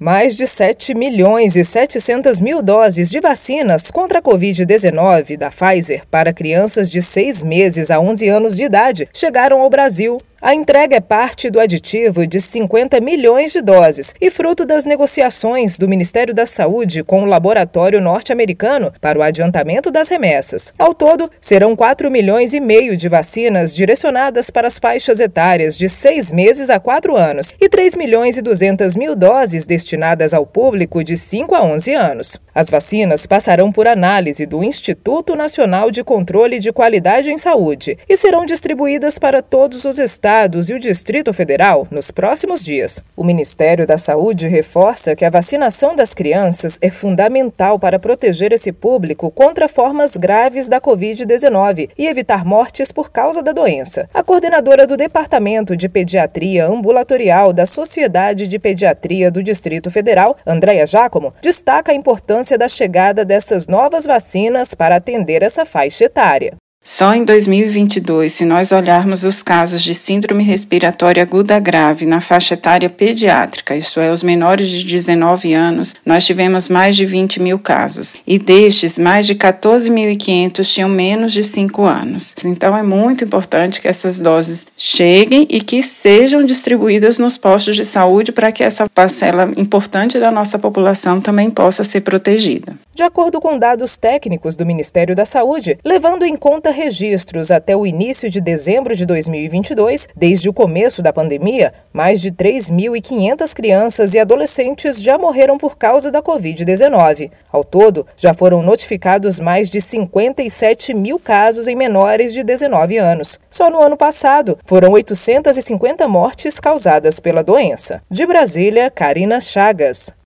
Mais de 7 milhões e 700 mil doses de vacinas contra a Covid-19 da Pfizer para crianças de 6 meses a 11 anos de idade chegaram ao Brasil. A entrega é parte do aditivo de 50 milhões de doses e fruto das negociações do Ministério da Saúde com o laboratório norte-americano para o adiantamento das remessas. Ao todo, serão 4 milhões e meio de vacinas direcionadas para as faixas etárias de 6 meses a 4 anos e 3 milhões e 200 mil doses destinadas ao público de 5 a 11 anos. As vacinas passarão por análise do Instituto Nacional de Controle de Qualidade em Saúde e serão distribuídas para todos os estados estados e o Distrito Federal nos próximos dias. O Ministério da Saúde reforça que a vacinação das crianças é fundamental para proteger esse público contra formas graves da Covid-19 e evitar mortes por causa da doença. A coordenadora do Departamento de Pediatria Ambulatorial da Sociedade de Pediatria do Distrito Federal, Andréa Giacomo, destaca a importância da chegada dessas novas vacinas para atender essa faixa etária. Só em 2022, se nós olharmos os casos de síndrome respiratória aguda grave na faixa etária pediátrica, isto é, os menores de 19 anos, nós tivemos mais de 20 mil casos. E destes, mais de 14.500 tinham menos de 5 anos. Então, é muito importante que essas doses cheguem e que sejam distribuídas nos postos de saúde para que essa parcela importante da nossa população também possa ser protegida. De acordo com dados técnicos do Ministério da Saúde, levando em conta registros até o início de dezembro de 2022, desde o começo da pandemia, mais de 3.500 crianças e adolescentes já morreram por causa da Covid-19. Ao todo, já foram notificados mais de 57 mil casos em menores de 19 anos. Só no ano passado, foram 850 mortes causadas pela doença. De Brasília, Karina Chagas.